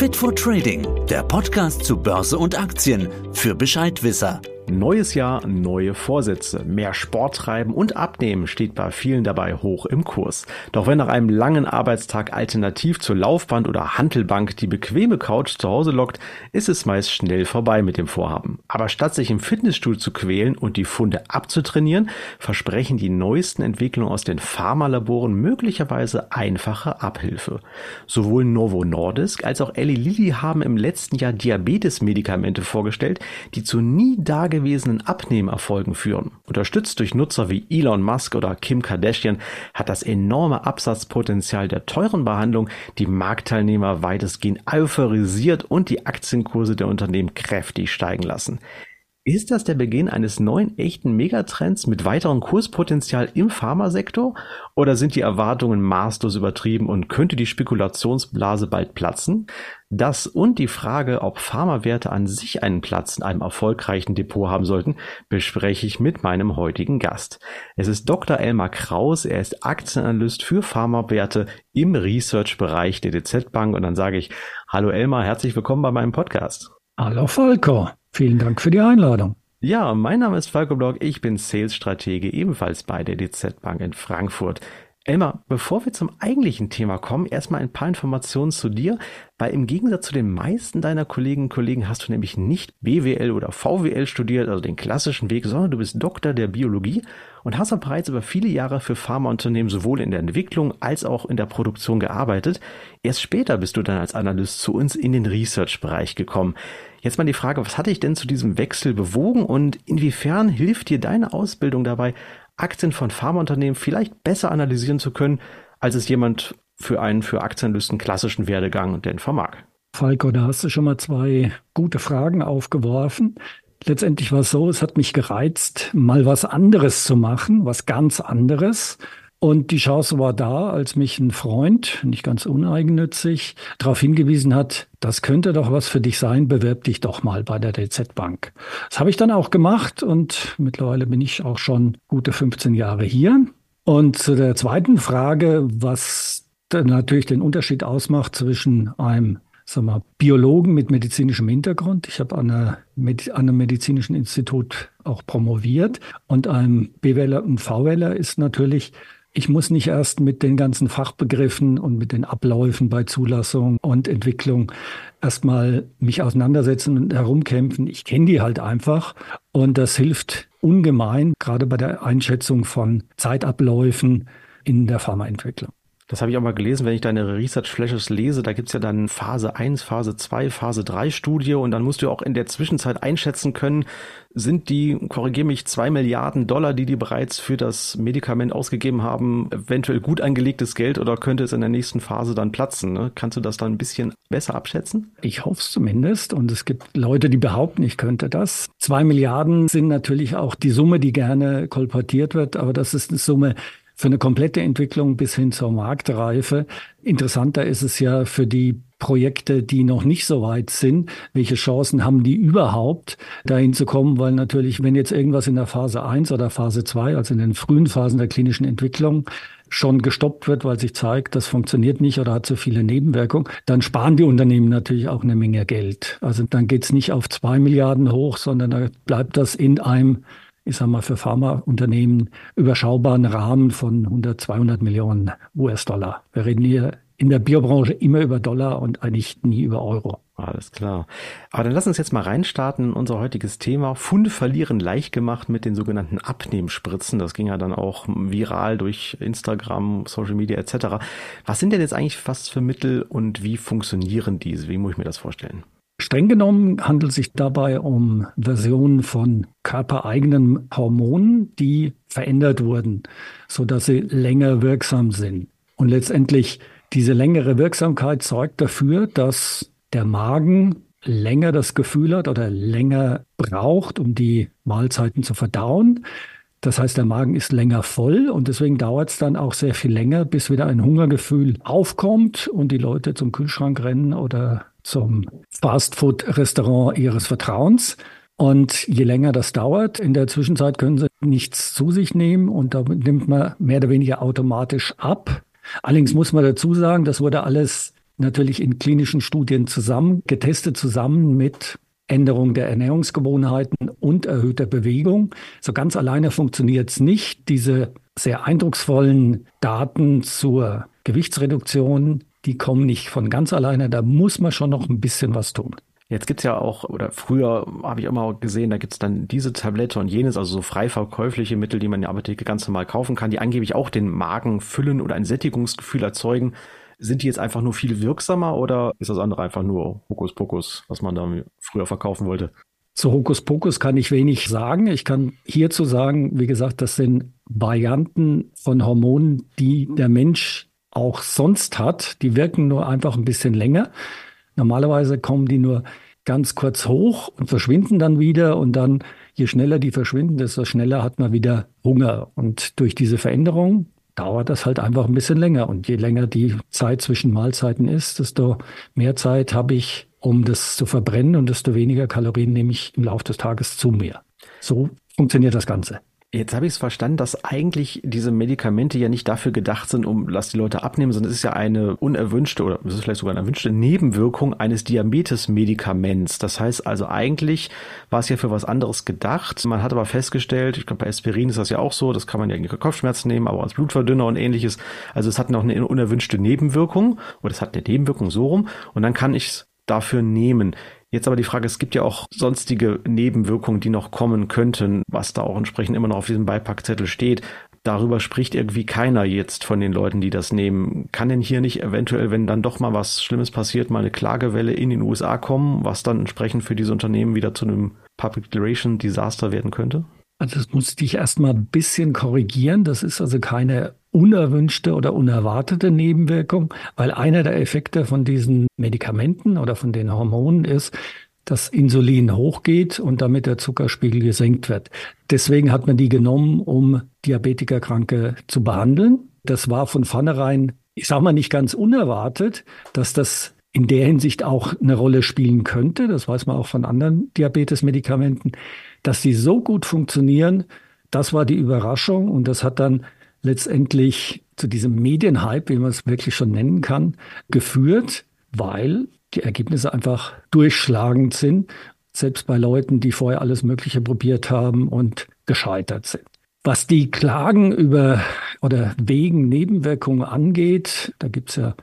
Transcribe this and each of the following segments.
Fit for Trading, der Podcast zu Börse und Aktien für Bescheidwisser. Neues Jahr, neue Vorsätze. Mehr Sport treiben und abnehmen steht bei vielen dabei hoch im Kurs. Doch wenn nach einem langen Arbeitstag alternativ zur Laufband oder Hantelbank die bequeme Couch zu Hause lockt, ist es meist schnell vorbei mit dem Vorhaben. Aber statt sich im Fitnessstuhl zu quälen und die Funde abzutrainieren, versprechen die neuesten Entwicklungen aus den Pharmalaboren möglicherweise einfache Abhilfe. Sowohl Novo Nordisk als auch Eli Lilly haben im letzten Jahr Diabetes-Medikamente vorgestellt, die zu nie dagewesenen dagewesenen Abnehmerfolgen führen. Unterstützt durch Nutzer wie Elon Musk oder Kim Kardashian hat das enorme Absatzpotenzial der teuren Behandlung die Marktteilnehmer weitestgehend euphorisiert und die Aktienkurse der Unternehmen kräftig steigen lassen. Ist das der Beginn eines neuen echten Megatrends mit weiterem Kurspotenzial im Pharmasektor? Oder sind die Erwartungen maßlos übertrieben und könnte die Spekulationsblase bald platzen? Das und die Frage, ob Pharmawerte an sich einen Platz in einem erfolgreichen Depot haben sollten, bespreche ich mit meinem heutigen Gast. Es ist Dr. Elmar Kraus, er ist Aktienanalyst für Pharmawerte im Research-Bereich der DZ Bank und dann sage ich, hallo Elmar, herzlich willkommen bei meinem Podcast. Hallo Volker. Vielen Dank für die Einladung. Ja, mein Name ist Falco Block, ich bin Sales-Stratege ebenfalls bei der DZ Bank in Frankfurt. Elmar, bevor wir zum eigentlichen Thema kommen, erstmal ein paar Informationen zu dir, weil im Gegensatz zu den meisten deiner Kolleginnen und Kollegen hast du nämlich nicht BWL oder VWL studiert, also den klassischen Weg, sondern du bist Doktor der Biologie und hast auch bereits über viele Jahre für Pharmaunternehmen sowohl in der Entwicklung als auch in der Produktion gearbeitet. Erst später bist du dann als Analyst zu uns in den Research-Bereich gekommen. Jetzt mal die Frage, was hat dich denn zu diesem Wechsel bewogen und inwiefern hilft dir deine Ausbildung dabei, Aktien von Pharmaunternehmen vielleicht besser analysieren zu können, als es jemand für einen für Aktienanalysten klassischen Werdegang denn vermag. Falco, da hast du schon mal zwei gute Fragen aufgeworfen. Letztendlich war es so, es hat mich gereizt, mal was anderes zu machen, was ganz anderes. Und die Chance war da, als mich ein Freund, nicht ganz uneigennützig, darauf hingewiesen hat, das könnte doch was für dich sein, bewerb dich doch mal bei der DZ Bank. Das habe ich dann auch gemacht und mittlerweile bin ich auch schon gute 15 Jahre hier. Und zu der zweiten Frage, was natürlich den Unterschied ausmacht zwischen einem sag mal, Biologen mit medizinischem Hintergrund. Ich habe an, an, einem medizinischen Institut auch promoviert und einem BWLer und VWLer ist natürlich, ich muss nicht erst mit den ganzen Fachbegriffen und mit den Abläufen bei Zulassung und Entwicklung erstmal mich auseinandersetzen und herumkämpfen. Ich kenne die halt einfach und das hilft ungemein, gerade bei der Einschätzung von Zeitabläufen in der Pharmaentwicklung. Das habe ich auch mal gelesen, wenn ich deine Research Flashes lese, da gibt's ja dann Phase 1, Phase 2, Phase 3 Studie und dann musst du auch in der Zwischenzeit einschätzen können, sind die, korrigiere mich, zwei Milliarden Dollar, die die bereits für das Medikament ausgegeben haben, eventuell gut angelegtes Geld oder könnte es in der nächsten Phase dann platzen? Ne? Kannst du das dann ein bisschen besser abschätzen? Ich hoffe es zumindest und es gibt Leute, die behaupten, ich könnte das. Zwei Milliarden sind natürlich auch die Summe, die gerne kolportiert wird, aber das ist eine Summe, für eine komplette Entwicklung bis hin zur Marktreife. Interessanter ist es ja für die Projekte, die noch nicht so weit sind, welche Chancen haben die überhaupt, dahin zu kommen? Weil natürlich, wenn jetzt irgendwas in der Phase 1 oder Phase 2, also in den frühen Phasen der klinischen Entwicklung, schon gestoppt wird, weil sich zeigt, das funktioniert nicht oder hat zu viele Nebenwirkungen, dann sparen die Unternehmen natürlich auch eine Menge Geld. Also dann geht's nicht auf zwei Milliarden hoch, sondern da bleibt das in einem ich sage mal, für Pharmaunternehmen überschaubaren Rahmen von 100, 200 Millionen US-Dollar. Wir reden hier in der Biobranche immer über Dollar und eigentlich nie über Euro. Alles klar. Aber dann lass uns jetzt mal reinstarten in unser heutiges Thema. Funde verlieren leicht gemacht mit den sogenannten Abnehmspritzen. Das ging ja dann auch viral durch Instagram, Social Media etc. Was sind denn jetzt eigentlich fast für Mittel und wie funktionieren diese? Wie muss ich mir das vorstellen? Streng genommen handelt es sich dabei um Versionen von körpereigenen Hormonen, die verändert wurden, so dass sie länger wirksam sind. Und letztendlich diese längere Wirksamkeit sorgt dafür, dass der Magen länger das Gefühl hat oder länger braucht, um die Mahlzeiten zu verdauen. Das heißt, der Magen ist länger voll und deswegen dauert es dann auch sehr viel länger, bis wieder ein Hungergefühl aufkommt und die Leute zum Kühlschrank rennen oder zum Fastfood-Restaurant ihres Vertrauens. Und je länger das dauert, in der Zwischenzeit können sie nichts zu sich nehmen und da nimmt man mehr oder weniger automatisch ab. Allerdings muss man dazu sagen, das wurde alles natürlich in klinischen Studien zusammen, getestet zusammen mit Änderung der Ernährungsgewohnheiten und erhöhter Bewegung. So ganz alleine funktioniert es nicht. Diese sehr eindrucksvollen Daten zur Gewichtsreduktion, die kommen nicht von ganz alleine. Da muss man schon noch ein bisschen was tun. Jetzt gibt's ja auch, oder früher habe ich immer gesehen, da gibt's dann diese Tablette und jenes, also so frei verkäufliche Mittel, die man in der Apotheke ganz normal kaufen kann, die angeblich auch den Magen füllen oder ein Sättigungsgefühl erzeugen. Sind die jetzt einfach nur viel wirksamer oder ist das andere einfach nur Hokuspokus, was man da früher verkaufen wollte? Zu Hokuspokus kann ich wenig sagen. Ich kann hierzu sagen, wie gesagt, das sind Varianten von Hormonen, die der Mensch auch sonst hat. Die wirken nur einfach ein bisschen länger. Normalerweise kommen die nur ganz kurz hoch und verschwinden dann wieder und dann, je schneller die verschwinden, desto schneller hat man wieder Hunger. Und durch diese Veränderung dauert das halt einfach ein bisschen länger. Und je länger die Zeit zwischen Mahlzeiten ist, desto mehr Zeit habe ich, um das zu verbrennen und desto weniger Kalorien nehme ich im Laufe des Tages zu mir. So funktioniert das Ganze. Jetzt habe ich es verstanden, dass eigentlich diese Medikamente ja nicht dafür gedacht sind, um lass die Leute abnehmen, sondern es ist ja eine unerwünschte oder es ist vielleicht sogar eine erwünschte Nebenwirkung eines Diabetes-Medikaments. Das heißt also eigentlich war es ja für was anderes gedacht. Man hat aber festgestellt, ich glaube bei Aspirin ist das ja auch so, das kann man ja gegen Kopfschmerzen nehmen, aber als Blutverdünner und ähnliches. Also es hat noch eine unerwünschte Nebenwirkung oder es hat eine Nebenwirkung so rum und dann kann ich es dafür nehmen. Jetzt aber die Frage, es gibt ja auch sonstige Nebenwirkungen, die noch kommen könnten, was da auch entsprechend immer noch auf diesem Beipackzettel steht. Darüber spricht irgendwie keiner jetzt von den Leuten, die das nehmen. Kann denn hier nicht eventuell, wenn dann doch mal was Schlimmes passiert, mal eine Klagewelle in den USA kommen, was dann entsprechend für diese Unternehmen wieder zu einem Public Declaration Desaster werden könnte? Also das muss ich erstmal ein bisschen korrigieren. Das ist also keine unerwünschte oder unerwartete Nebenwirkung, weil einer der Effekte von diesen Medikamenten oder von den Hormonen ist, dass Insulin hochgeht und damit der Zuckerspiegel gesenkt wird. Deswegen hat man die genommen, um Diabetikerkranke zu behandeln. Das war von vornherein, ich sage mal nicht ganz unerwartet, dass das in der Hinsicht auch eine Rolle spielen könnte. Das weiß man auch von anderen Diabetesmedikamenten, dass die so gut funktionieren. Das war die Überraschung und das hat dann letztendlich zu diesem Medienhype, wie man es wirklich schon nennen kann, geführt, weil die Ergebnisse einfach durchschlagend sind, selbst bei Leuten, die vorher alles Mögliche probiert haben und gescheitert sind. Was die Klagen über oder wegen Nebenwirkungen angeht, da gibt es ja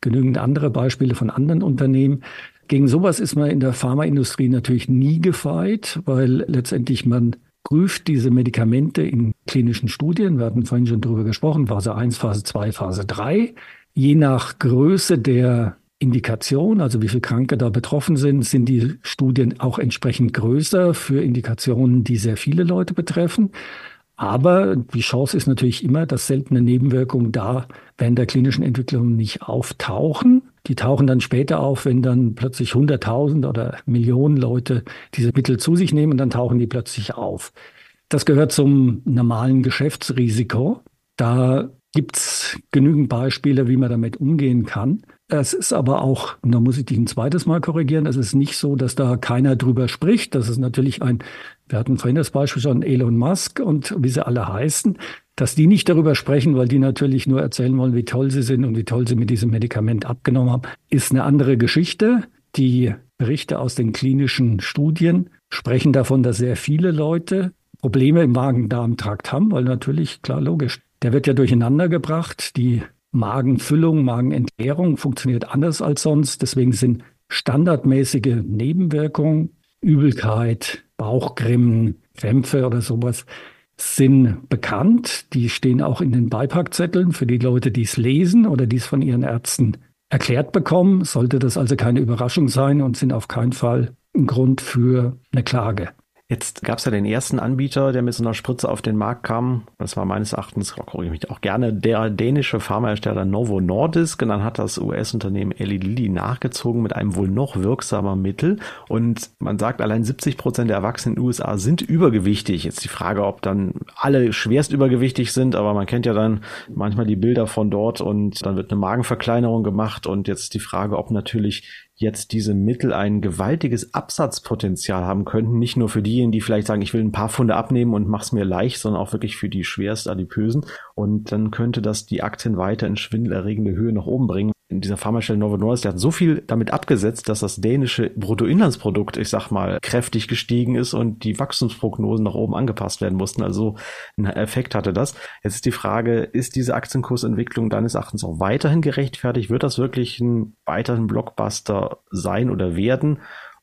genügend andere Beispiele von anderen Unternehmen. Gegen sowas ist man in der Pharmaindustrie natürlich nie gefeit, weil letztendlich man prüft diese Medikamente in klinischen Studien. Wir hatten vorhin schon darüber gesprochen, Phase 1, Phase 2, Phase 3. Je nach Größe der Indikation, also wie viele Kranke da betroffen sind, sind die Studien auch entsprechend größer für Indikationen, die sehr viele Leute betreffen. Aber die Chance ist natürlich immer, dass seltene Nebenwirkungen da während der klinischen Entwicklung nicht auftauchen. Die tauchen dann später auf, wenn dann plötzlich 100.000 oder Millionen Leute diese Mittel zu sich nehmen, dann tauchen die plötzlich auf. Das gehört zum normalen Geschäftsrisiko. Da gibt's genügend Beispiele, wie man damit umgehen kann. Es ist aber auch, und da muss ich dich ein zweites Mal korrigieren, es ist nicht so, dass da keiner drüber spricht. Das ist natürlich ein, wir hatten vorhin das Beispiel schon Elon Musk und wie sie alle heißen, dass die nicht darüber sprechen, weil die natürlich nur erzählen wollen, wie toll sie sind und wie toll sie mit diesem Medikament abgenommen haben, ist eine andere Geschichte. Die Berichte aus den klinischen Studien sprechen davon, dass sehr viele Leute Probleme im Magen-Darm-Trakt haben, weil natürlich, klar, logisch, der wird ja durcheinander gebracht. Die Magenfüllung, Magenentleerung funktioniert anders als sonst. Deswegen sind standardmäßige Nebenwirkungen, Übelkeit, Bauchgrimmen, Krämpfe oder sowas sind bekannt. Die stehen auch in den Beipackzetteln für die Leute, die es lesen oder die es von ihren Ärzten erklärt bekommen. Sollte das also keine Überraschung sein und sind auf keinen Fall ein Grund für eine Klage. Jetzt gab es ja den ersten Anbieter, der mit so einer Spritze auf den Markt kam. Das war meines Erachtens, korrigiere ich mich auch gerne, der dänische Pharmahersteller Novo Nordisk. Und dann hat das US-Unternehmen Eli Lilly nachgezogen mit einem wohl noch wirksamer Mittel. Und man sagt, allein 70 Prozent der Erwachsenen in den USA sind übergewichtig. Jetzt die Frage, ob dann alle schwerst übergewichtig sind, aber man kennt ja dann manchmal die Bilder von dort und dann wird eine Magenverkleinerung gemacht. Und jetzt die Frage, ob natürlich jetzt diese Mittel ein gewaltiges Absatzpotenzial haben könnten, nicht nur für diejenigen, die vielleicht sagen, ich will ein paar Funde abnehmen und mach's mir leicht, sondern auch wirklich für die schwerst adipösen. Und dann könnte das die Aktien weiter in schwindelerregende Höhe nach oben bringen. In dieser Pharmastelle Novo Nordisk, der hat so viel damit abgesetzt, dass das dänische Bruttoinlandsprodukt, ich sag mal, kräftig gestiegen ist und die Wachstumsprognosen nach oben angepasst werden mussten. Also ein Effekt hatte das. Jetzt ist die Frage, ist diese Aktienkursentwicklung deines Erachtens auch weiterhin gerechtfertigt? Wird das wirklich ein weiterhin Blockbuster sein oder werden?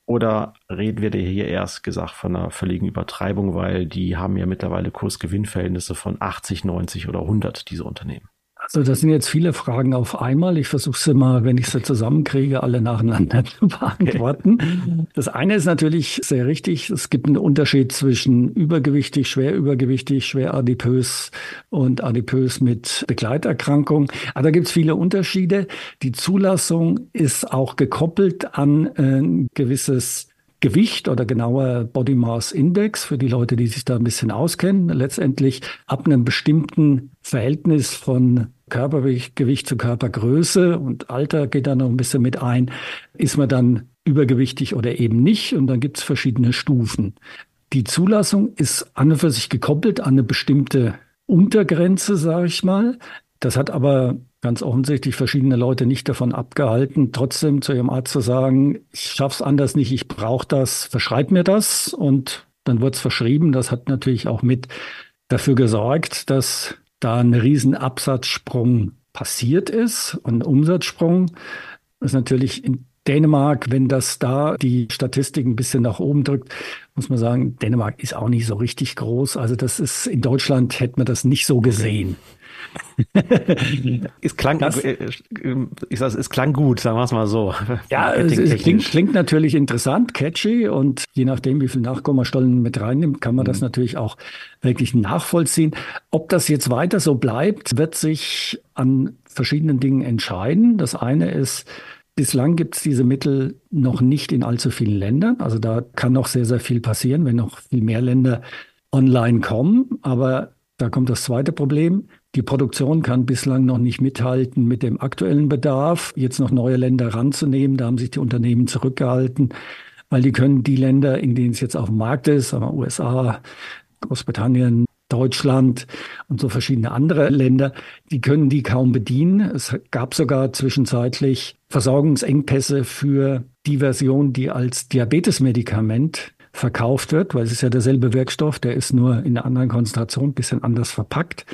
Oder reden wir hier erst gesagt von einer völligen Übertreibung, weil die haben ja mittlerweile Kursgewinnverhältnisse von 80, 90 oder 100, diese Unternehmen? Also das sind jetzt viele Fragen auf einmal. Ich versuche sie mal, wenn ich sie zusammenkriege, alle nacheinander zu beantworten. Das eine ist natürlich sehr richtig. Es gibt einen Unterschied zwischen übergewichtig, schwer übergewichtig, schwer adipös und adipös mit Begleiterkrankung. Aber da gibt es viele Unterschiede. Die Zulassung ist auch gekoppelt an ein gewisses Gewicht oder genauer Body Mass Index für die Leute, die sich da ein bisschen auskennen. Letztendlich ab einem bestimmten Verhältnis von Körpergewicht zu Körpergröße und Alter geht da noch ein bisschen mit ein, ist man dann übergewichtig oder eben nicht und dann gibt es verschiedene Stufen. Die Zulassung ist an und für sich gekoppelt an eine bestimmte Untergrenze, sage ich mal. Das hat aber ganz offensichtlich verschiedene Leute nicht davon abgehalten, trotzdem zu ihrem Arzt zu sagen, ich schaff's anders nicht, ich brauche das, verschreib mir das und dann wird's verschrieben. Das hat natürlich auch mit dafür gesorgt, dass da ein riesen Absatzsprung passiert und ein Umsatzsprung. Das ist natürlich in Dänemark, wenn das da die Statistik ein bisschen nach oben drückt, muss man sagen, Dänemark ist auch nicht so richtig groß. Also das ist, in Deutschland hätte man das nicht so gesehen. es klang, das, äh, ich sag, es klang gut, sagen wir es mal so. Ja, es, es klingt, klingt, natürlich interessant, catchy und je nachdem, wie viel Nachkommastollen mit reinnimmt, kann man mhm. das natürlich auch wirklich nachvollziehen. Ob das jetzt weiter so bleibt, wird sich an verschiedenen Dingen entscheiden. Das eine ist, Bislang gibt es diese Mittel noch nicht in allzu vielen Ländern. Also da kann noch sehr, sehr viel passieren, wenn noch viel mehr Länder online kommen. Aber da kommt das zweite Problem. Die Produktion kann bislang noch nicht mithalten mit dem aktuellen Bedarf, jetzt noch neue Länder ranzunehmen. Da haben sich die Unternehmen zurückgehalten, weil die können die Länder, in denen es jetzt auf dem Markt ist, aber USA, Großbritannien, Deutschland und so verschiedene andere Länder, die können die kaum bedienen. Es gab sogar zwischenzeitlich Versorgungsengpässe für die Version, die als Diabetesmedikament verkauft wird, weil es ist ja derselbe Wirkstoff, der ist nur in einer anderen Konzentration, bisschen anders verpackt.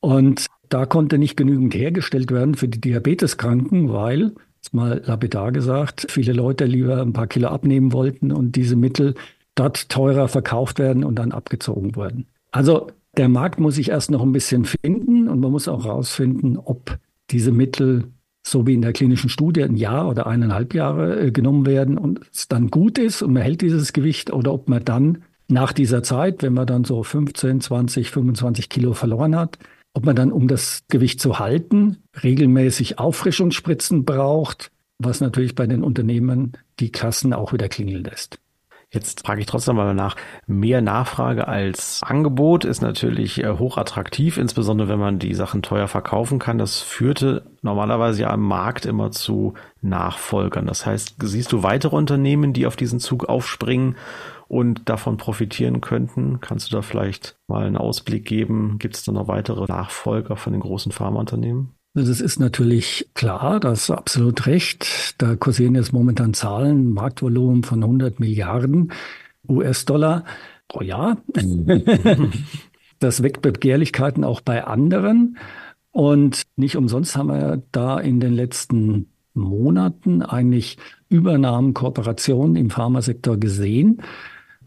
Und da konnte nicht genügend hergestellt werden für die Diabeteskranken, weil, jetzt mal lapidar gesagt, viele Leute lieber ein paar Kilo abnehmen wollten und diese Mittel dort teurer verkauft werden und dann abgezogen wurden. Also der Markt muss sich erst noch ein bisschen finden und man muss auch herausfinden, ob diese Mittel so wie in der klinischen Studie ein Jahr oder eineinhalb Jahre äh, genommen werden und es dann gut ist und man hält dieses Gewicht oder ob man dann nach dieser Zeit, wenn man dann so 15, 20, 25 Kilo verloren hat, ob man dann, um das Gewicht zu halten, regelmäßig Auffrischungsspritzen braucht, was natürlich bei den Unternehmen die Kassen auch wieder klingeln lässt. Jetzt frage ich trotzdem mal nach. Mehr Nachfrage als Angebot ist natürlich äh, hochattraktiv, insbesondere wenn man die Sachen teuer verkaufen kann. Das führte normalerweise ja am Markt immer zu Nachfolgern. Das heißt, siehst du weitere Unternehmen, die auf diesen Zug aufspringen und davon profitieren könnten? Kannst du da vielleicht mal einen Ausblick geben? Gibt es da noch weitere Nachfolger von den großen Pharmaunternehmen? Also das ist natürlich klar, das ist absolut recht. Da kursieren jetzt momentan Zahlen, Marktvolumen von 100 Milliarden US-Dollar pro Jahr. das weckt Begehrlichkeiten auch bei anderen. Und nicht umsonst haben wir da in den letzten Monaten eigentlich Übernahmen, Kooperationen im Pharmasektor gesehen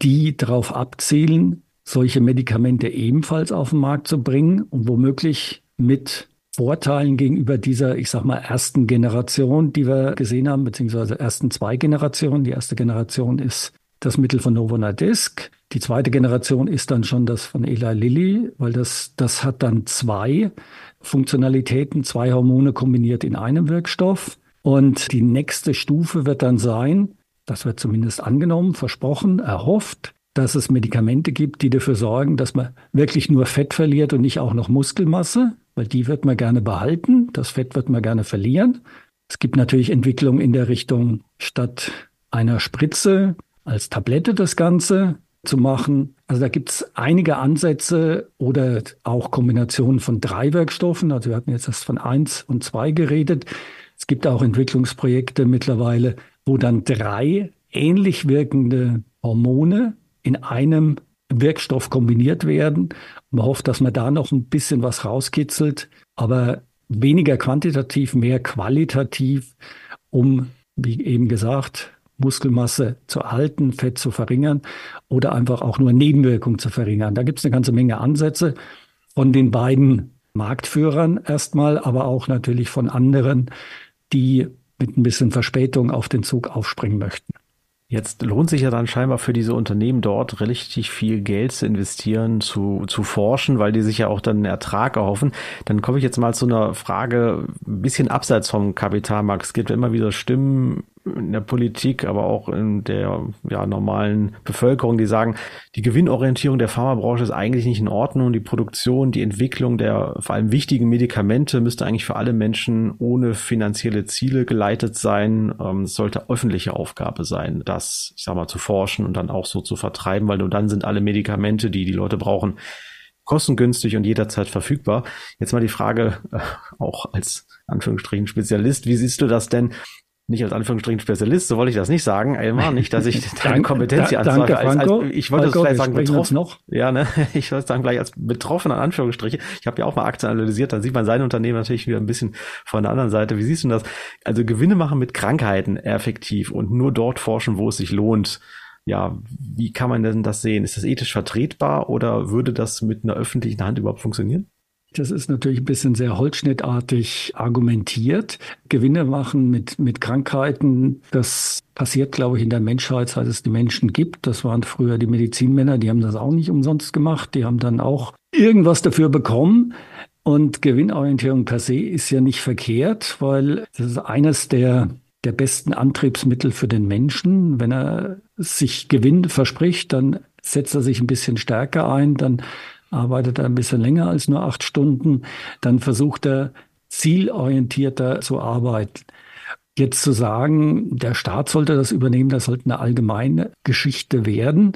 die darauf abzielen, solche Medikamente ebenfalls auf den Markt zu bringen und womöglich mit Vorteilen gegenüber dieser, ich sag mal, ersten Generation, die wir gesehen haben, beziehungsweise ersten zwei Generationen. Die erste Generation ist das Mittel von Novo Nordisk. Die zweite Generation ist dann schon das von Eli Lilly, weil das, das hat dann zwei Funktionalitäten, zwei Hormone kombiniert in einem Wirkstoff. Und die nächste Stufe wird dann sein, das wird zumindest angenommen, versprochen, erhofft, dass es Medikamente gibt, die dafür sorgen, dass man wirklich nur Fett verliert und nicht auch noch Muskelmasse, weil die wird man gerne behalten, das Fett wird man gerne verlieren. Es gibt natürlich Entwicklungen in der Richtung, statt einer Spritze als Tablette das Ganze zu machen. Also da gibt es einige Ansätze oder auch Kombinationen von drei Wirkstoffen. Also wir hatten jetzt erst von eins und zwei geredet. Es gibt auch Entwicklungsprojekte mittlerweile, wo dann drei ähnlich wirkende Hormone in einem Wirkstoff kombiniert werden. Man hofft, dass man da noch ein bisschen was rauskitzelt, aber weniger quantitativ, mehr qualitativ, um, wie eben gesagt, Muskelmasse zu halten, Fett zu verringern oder einfach auch nur Nebenwirkungen zu verringern. Da gibt es eine ganze Menge Ansätze von den beiden Marktführern erstmal, aber auch natürlich von anderen, die mit ein bisschen Verspätung auf den Zug aufspringen möchten. Jetzt lohnt sich ja dann scheinbar für diese Unternehmen dort relativ viel Geld zu investieren, zu, zu forschen, weil die sich ja auch dann einen Ertrag erhoffen. Dann komme ich jetzt mal zu einer Frage ein bisschen abseits vom Kapitalmarkt. Es gibt immer wieder Stimmen in der Politik, aber auch in der ja, normalen Bevölkerung, die sagen, die Gewinnorientierung der Pharmabranche ist eigentlich nicht in Ordnung. Die Produktion, die Entwicklung der vor allem wichtigen Medikamente müsste eigentlich für alle Menschen ohne finanzielle Ziele geleitet sein. Ähm, es sollte öffentliche Aufgabe sein, das, ich sag mal, zu forschen und dann auch so zu vertreiben, weil nur dann sind alle Medikamente, die die Leute brauchen, kostengünstig und jederzeit verfügbar. Jetzt mal die Frage, äh, auch als Anführungsstrichen Spezialist, wie siehst du das denn? Nicht als Anführungsstrichen Spezialist, so wollte ich das nicht sagen, Elmar, nicht, dass ich deine Kompetenz hier anzweifle. Als, als, ich wollte Franco, das vielleicht sagen, betroffen. Noch. Ja, ne, ich wollte sagen, gleich als Betroffener, Anführungsstriche. Ich habe ja auch mal Aktien analysiert, dann sieht man sein Unternehmen natürlich wieder ein bisschen von der anderen Seite. Wie siehst du das? Also Gewinne machen mit Krankheiten effektiv und nur dort forschen, wo es sich lohnt. Ja, wie kann man denn das sehen? Ist das ethisch vertretbar oder würde das mit einer öffentlichen Hand überhaupt funktionieren? Das ist natürlich ein bisschen sehr holzschnittartig argumentiert. Gewinne machen mit, mit Krankheiten, das passiert, glaube ich, in der Menschheit, seit es die Menschen gibt. Das waren früher die Medizinmänner, die haben das auch nicht umsonst gemacht. Die haben dann auch irgendwas dafür bekommen. Und Gewinnorientierung per se ist ja nicht verkehrt, weil das ist eines der, der besten Antriebsmittel für den Menschen. Wenn er sich Gewinn verspricht, dann setzt er sich ein bisschen stärker ein, dann arbeitet er ein bisschen länger als nur acht Stunden, dann versucht er zielorientierter zu arbeiten. Jetzt zu sagen, der Staat sollte das übernehmen, das sollte eine allgemeine Geschichte werden.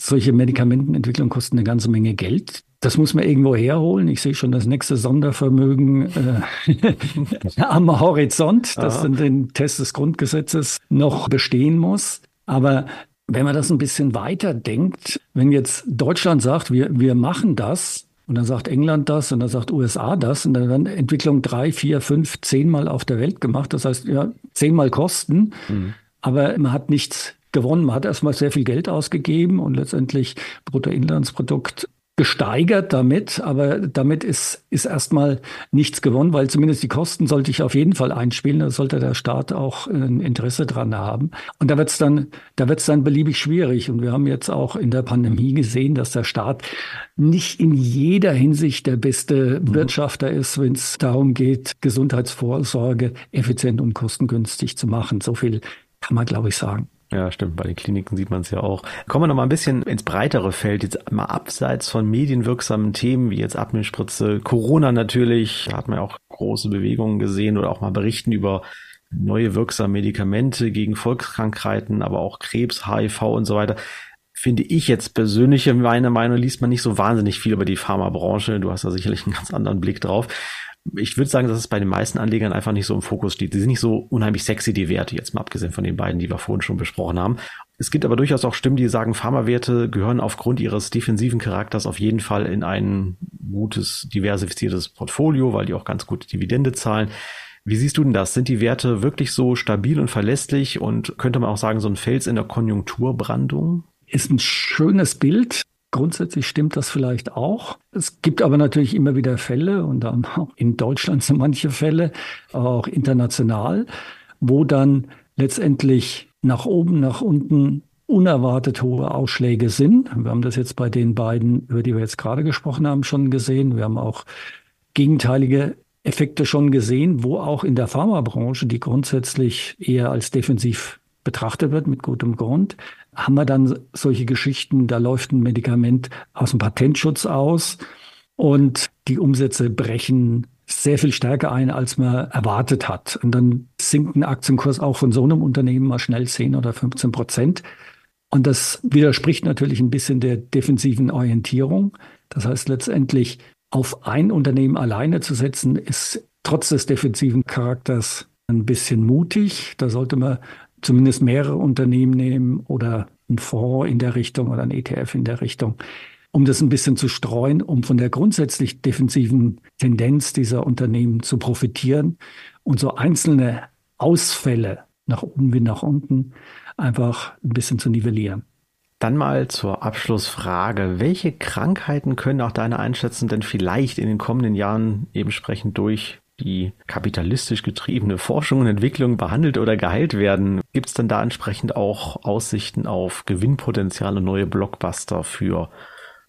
Solche Medikamentenentwicklung kosten eine ganze Menge Geld. Das muss man irgendwo herholen. Ich sehe schon das nächste Sondervermögen äh, am Horizont, das in den Test des Grundgesetzes noch bestehen muss. Aber wenn man das ein bisschen weiter denkt, wenn jetzt Deutschland sagt, wir, wir machen das, und dann sagt England das und dann sagt USA das und dann werden Entwicklung drei, vier, fünf, zehnmal auf der Welt gemacht. Das heißt, ja, zehnmal Kosten, mhm. aber man hat nichts gewonnen. Man hat erstmal sehr viel Geld ausgegeben und letztendlich Bruttoinlandsprodukt gesteigert damit, aber damit ist, ist erstmal nichts gewonnen, weil zumindest die Kosten sollte ich auf jeden Fall einspielen, da sollte der Staat auch ein Interesse dran haben. Und da wird es dann, da wird es dann beliebig schwierig. Und wir haben jetzt auch in der Pandemie gesehen, dass der Staat nicht in jeder Hinsicht der beste mhm. Wirtschafter ist, wenn es darum geht, Gesundheitsvorsorge effizient und kostengünstig zu machen. So viel kann man, glaube ich, sagen. Ja, stimmt. Bei den Kliniken sieht man es ja auch. Kommen wir noch mal ein bisschen ins breitere Feld, jetzt mal abseits von medienwirksamen Themen wie jetzt Abnehmen-Spritze, Corona natürlich. Da hat man ja auch große Bewegungen gesehen oder auch mal Berichten über neue wirksame Medikamente gegen Volkskrankheiten, aber auch Krebs, HIV und so weiter. Finde ich jetzt persönlich, in meiner Meinung, liest man nicht so wahnsinnig viel über die Pharmabranche. Du hast da sicherlich einen ganz anderen Blick drauf ich würde sagen, dass es bei den meisten Anlegern einfach nicht so im Fokus steht. Die sind nicht so unheimlich sexy, die Werte, jetzt mal abgesehen von den beiden, die wir vorhin schon besprochen haben. Es gibt aber durchaus auch Stimmen, die sagen, Pharmawerte gehören aufgrund ihres defensiven Charakters auf jeden Fall in ein gutes, diversifiziertes Portfolio, weil die auch ganz gute Dividende zahlen. Wie siehst du denn das? Sind die Werte wirklich so stabil und verlässlich und könnte man auch sagen, so ein Fels in der Konjunkturbrandung? Ist ein schönes Bild. Grundsätzlich stimmt das vielleicht auch. Es gibt aber natürlich immer wieder Fälle und dann auch in Deutschland sind manche Fälle, aber auch international, wo dann letztendlich nach oben, nach unten unerwartet hohe Ausschläge sind. Wir haben das jetzt bei den beiden, über die wir jetzt gerade gesprochen haben, schon gesehen. Wir haben auch gegenteilige Effekte schon gesehen, wo auch in der Pharmabranche, die grundsätzlich eher als defensiv betrachtet wird, mit gutem Grund, haben wir dann solche Geschichten, da läuft ein Medikament aus dem Patentschutz aus und die Umsätze brechen sehr viel stärker ein, als man erwartet hat. Und dann sinkt ein Aktienkurs auch von so einem Unternehmen mal schnell 10 oder 15 Prozent. Und das widerspricht natürlich ein bisschen der defensiven Orientierung. Das heißt letztendlich auf ein Unternehmen alleine zu setzen, ist trotz des defensiven Charakters ein bisschen mutig. Da sollte man zumindest mehrere Unternehmen nehmen oder einen Fonds in der Richtung oder ein ETF in der Richtung, um das ein bisschen zu streuen, um von der grundsätzlich defensiven Tendenz dieser Unternehmen zu profitieren und so einzelne Ausfälle nach oben wie nach unten einfach ein bisschen zu nivellieren. Dann mal zur Abschlussfrage. Welche Krankheiten können auch deine Einschätzung denn vielleicht in den kommenden Jahren eben sprechend durch die kapitalistisch getriebene Forschung und Entwicklung behandelt oder geheilt werden? Gibt es dann da entsprechend auch Aussichten auf Gewinnpotenziale, neue Blockbuster für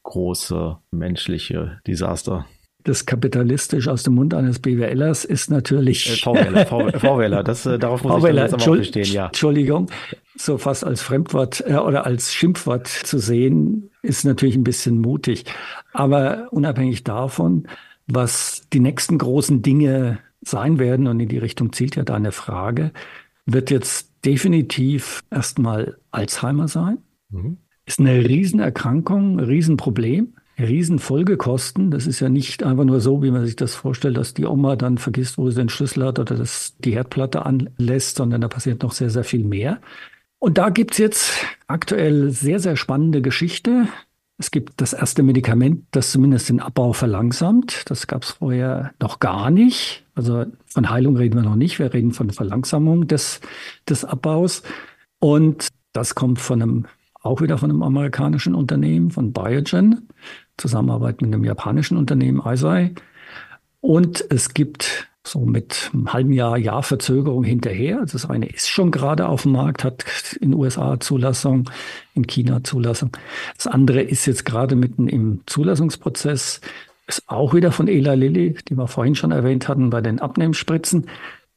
große menschliche Desaster? das kapitalistisch aus dem Mund eines BWLers ist natürlich. Äh, VWLer, VWLer, das, äh, darauf muss VWLer, ich jetzt aber auch bestehen, ja. Entschuldigung, so fast als Fremdwort äh, oder als Schimpfwort zu sehen, ist natürlich ein bisschen mutig. Aber unabhängig davon, was die nächsten großen Dinge sein werden, und in die Richtung zielt ja deine Frage, wird jetzt definitiv erstmal Alzheimer sein. Mhm. Ist eine Riesenerkrankung, ein Riesenproblem. Riesenfolgekosten. Das ist ja nicht einfach nur so, wie man sich das vorstellt, dass die Oma dann vergisst, wo sie den Schlüssel hat oder dass die Herdplatte anlässt, sondern da passiert noch sehr, sehr viel mehr. Und da gibt's jetzt aktuell sehr, sehr spannende Geschichte. Es gibt das erste Medikament, das zumindest den Abbau verlangsamt. Das gab's vorher noch gar nicht. Also von Heilung reden wir noch nicht. Wir reden von Verlangsamung des, des Abbaus. Und das kommt von einem, auch wieder von einem amerikanischen Unternehmen, von Biogen. Zusammenarbeit mit einem japanischen Unternehmen, Eisei. Und es gibt so mit einem halben Jahr, Jahr Verzögerung hinterher. Also das eine ist schon gerade auf dem Markt, hat in USA Zulassung, in China Zulassung. Das andere ist jetzt gerade mitten im Zulassungsprozess, ist auch wieder von Eli Lilly, die wir vorhin schon erwähnt hatten, bei den Abnehmspritzen.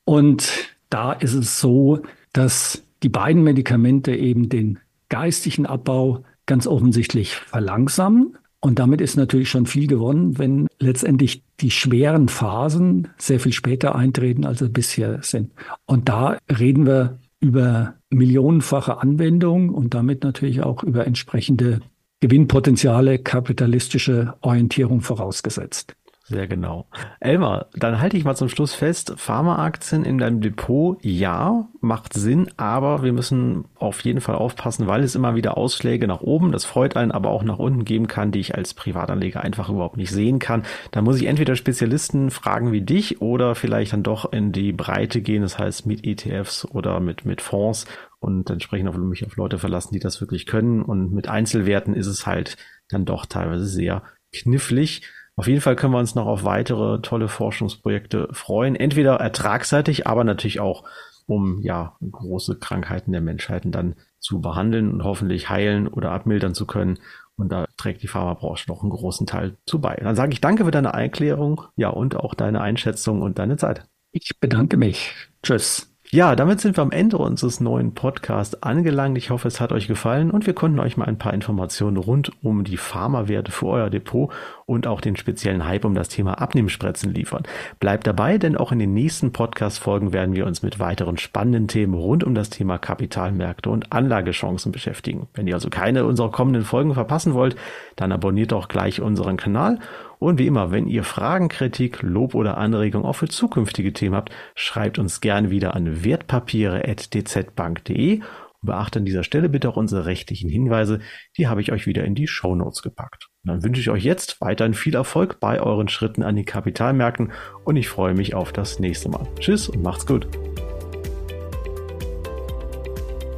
Und da ist es so, dass die beiden Medikamente eben den geistigen Abbau ganz offensichtlich verlangsamen. Und damit ist natürlich schon viel gewonnen, wenn letztendlich die schweren Phasen sehr viel später eintreten, als sie bisher sind. Und da reden wir über millionenfache Anwendung und damit natürlich auch über entsprechende Gewinnpotenziale, kapitalistische Orientierung vorausgesetzt. Sehr genau. Elmar, dann halte ich mal zum Schluss fest, Pharmaaktien in deinem Depot, ja, macht Sinn, aber wir müssen auf jeden Fall aufpassen, weil es immer wieder Ausschläge nach oben, das freut einen, aber auch nach unten geben kann, die ich als Privatanleger einfach überhaupt nicht sehen kann. Da muss ich entweder Spezialisten fragen wie dich oder vielleicht dann doch in die Breite gehen, das heißt mit ETFs oder mit, mit Fonds und entsprechend auf mich auf Leute verlassen, die das wirklich können. Und mit Einzelwerten ist es halt dann doch teilweise sehr knifflig. Auf jeden Fall können wir uns noch auf weitere tolle Forschungsprojekte freuen. Entweder ertragsseitig, aber natürlich auch, um ja große Krankheiten der Menschheiten dann zu behandeln und hoffentlich heilen oder abmildern zu können. Und da trägt die Pharmabranche noch einen großen Teil zu bei. Dann sage ich danke für deine Erklärung, ja, und auch deine Einschätzung und deine Zeit. Ich bedanke mich. Tschüss. Ja, damit sind wir am Ende unseres neuen Podcasts angelangt. Ich hoffe, es hat euch gefallen und wir konnten euch mal ein paar Informationen rund um die Pharmawerte für euer Depot und auch den speziellen Hype um das Thema Abnehmspritzen liefern. Bleibt dabei, denn auch in den nächsten Podcast-Folgen werden wir uns mit weiteren spannenden Themen rund um das Thema Kapitalmärkte und Anlagechancen beschäftigen. Wenn ihr also keine unserer kommenden Folgen verpassen wollt, dann abonniert doch gleich unseren Kanal und wie immer, wenn ihr Fragen, Kritik, Lob oder Anregungen auch für zukünftige Themen habt, schreibt uns gerne wieder an wertpapiere.dzbank.de. Beachtet an dieser Stelle bitte auch unsere rechtlichen Hinweise. Die habe ich euch wieder in die Show Notes gepackt. Und dann wünsche ich euch jetzt weiterhin viel Erfolg bei euren Schritten an den Kapitalmärkten und ich freue mich auf das nächste Mal. Tschüss und macht's gut.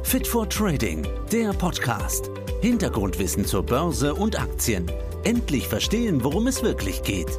Fit for Trading, der Podcast. Hintergrundwissen zur Börse und Aktien endlich verstehen, worum es wirklich geht.